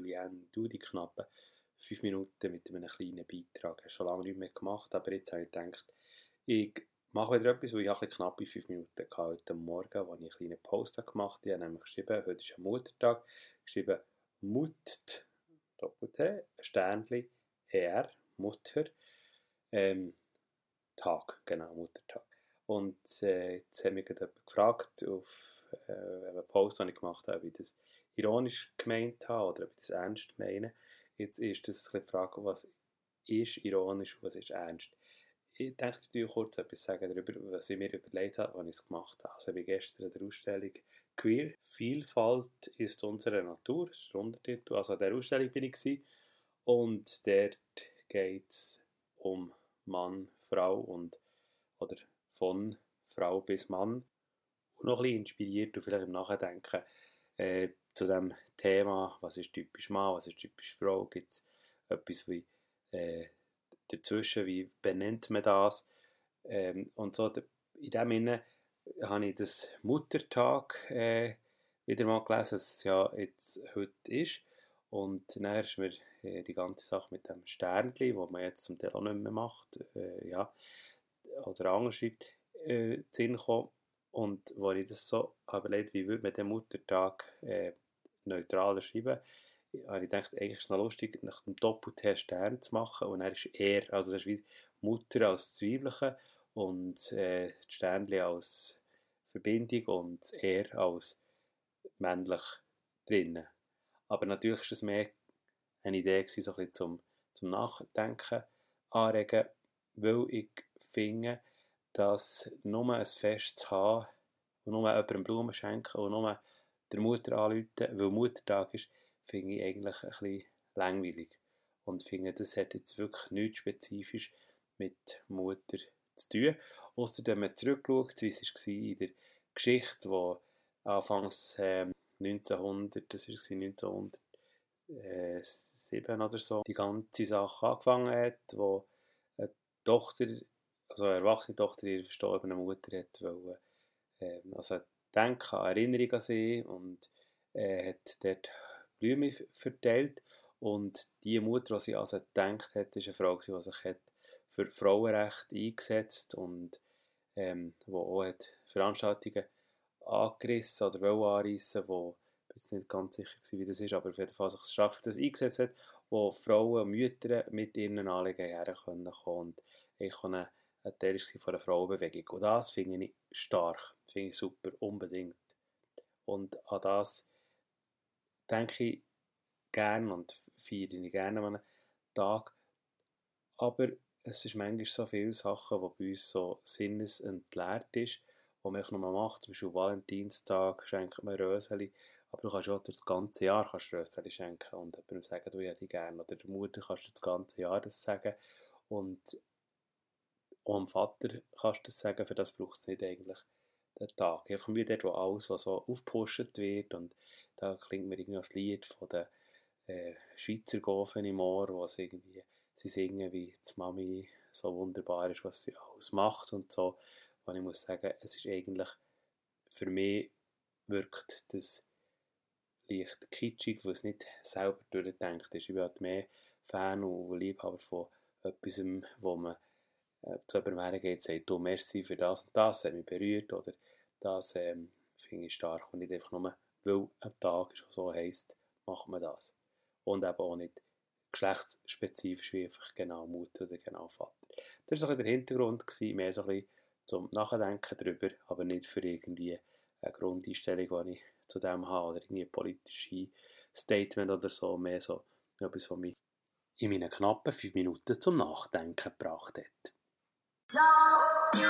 Diane, du die knappen fünf Minuten mit einem kleinen Beitrag. Ich habe schon lange nicht mehr gemacht, aber jetzt habe ich gedacht, ich mache wieder etwas, weil ich ein knappe fünf Minuten hatte heute Morgen, wo ich einen kleinen Post gemacht habe. Ich habe nämlich geschrieben, heute ist ein Muttertag, geschrieben Mut, Doppel-T, Sternchen, R, Mutter, ähm, Tag, genau, Muttertag. Und äh, jetzt haben mich gefragt auf äh, einen Post, den ich gemacht habe, ich das ironisch gemeint habe oder ob ich das ernst meine. Jetzt ist das die Frage, was ist ironisch und was ist ernst. Ich denke, ich dir kurz etwas sagen darüber, was ich mir überlegt habe, als ich es gemacht habe. Also wie gestern in der Ausstellung Queer. Vielfalt ist unsere Natur, das ist der Untertitel. Also an der Ausstellung bin ich und dort geht es um Mann, Frau und oder von Frau bis Mann und noch ein bisschen inspiriert und vielleicht im Nachdenken äh, zu dem Thema, was ist typisch Mann, was ist typisch Frau, gibt es etwas wie äh, dazwischen, wie benennt man das ähm, und so, in dem Sinne habe ich das Muttertag äh, wieder mal gelesen, dass es ja jetzt heute ist und dann ist mir äh, die ganze Sache mit dem Sternchen, wo man jetzt zum Teil auch nicht mehr macht, äh, ja, oder anders schreibt, äh, Sinn gekommen. Und wo ich das so überlegt, wie würde man den Muttertag äh, neutraler schreiben, habe ich gedacht, eigentlich ist es noch lustig, nach dem Doppel-T Stern zu machen. Und er ist er, also das ist wie Mutter als Zwiebelchen und äh, Sternchen als Verbindung und er als männlich drinnen. Aber natürlich ist es mehr eine Idee gewesen, so ein bisschen zum, zum Nachdenken anregen, weil ich finde, dass nur ein Fest zu haben und nur jemandem Blumen schenken und nur der Mutter anrufen, weil Muttertag ist, finde ich eigentlich ein bisschen langweilig. Und finde, das hat jetzt wirklich nichts spezifisch mit Mutter zu tun. Außer wenn man zurückschaut, wie es war in der Geschichte, wo anfangs ähm, 1900, das war 1900, äh, sieben oder so, die ganze Sache angefangen hat, wo eine Tochter, also eine erwachsene Tochter ihre verstorbene Mutter hat wollen, äh, also denken an Erinnerung an sie und äh, hat dort Blumen verteilt und die Mutter, die sie also gedacht hat, ist eine Frau, die sich hat für Frauenrecht eingesetzt und ähm, wo auch hat Veranstaltungen angerissen oder wollen anreissen, wo jetzt nicht ganz sicher, wie das ist, aber auf jeden Fall sich stark für das eingesetzt hat, wo Frauen und Mütter mit ihren Anliegen herkommen und ich ein, ein Teil von der Frauenbewegung. Und das finde ich stark, finde ich super, unbedingt. Und an das denke ich gerne und feiere ich gerne an einem Tag. Aber es ist manchmal so viele Sachen, die bei uns so sinnesentleert ist, die man noch macht. Zum Beispiel Valentinstag schenkt man Röseli aber du kannst auch das ganze Jahr Rösschen schenken und jemandem sagen, du hätte gerne. Oder der Mutter kannst du das ganze Jahr das sagen. Und auch dem Vater kannst du das sagen, für das braucht es nicht eigentlich den Tag. Einfach wie dort, wo alles, was so aufgepusht wird und da klingt mir irgendwie das Lied von den äh, Schweizer Gofen im Ohr, wo sie irgendwie sie singen, wie die Mami so wunderbar ist, was sie alles macht und so. Und ich muss sagen, es ist eigentlich, für mich wirkt das leicht kitschig, weil es nicht selber durchdenkt ist. Ich bin halt mehr Fan und Liebhaber von etwas, wo man äh, zu jemandem geht und sagt, du, merci für das und das, hat mich berührt oder das ähm, finde ich stark und nicht einfach nur, weil ein Tag ist, so heisst, macht man das. Und eben auch nicht geschlechtsspezifisch wie einfach genau Mutter oder genau Vater. Das war so der Hintergrund, gewesen, mehr so ein bisschen zum Nachdenken darüber, aber nicht für irgendwie eine Grundeinstellung, die ich zu dem habe oder irgendwie politische Statement oder so, mehr so etwas, was mich in meinen knappen fünf Minuten zum Nachdenken gebracht hat. Ja.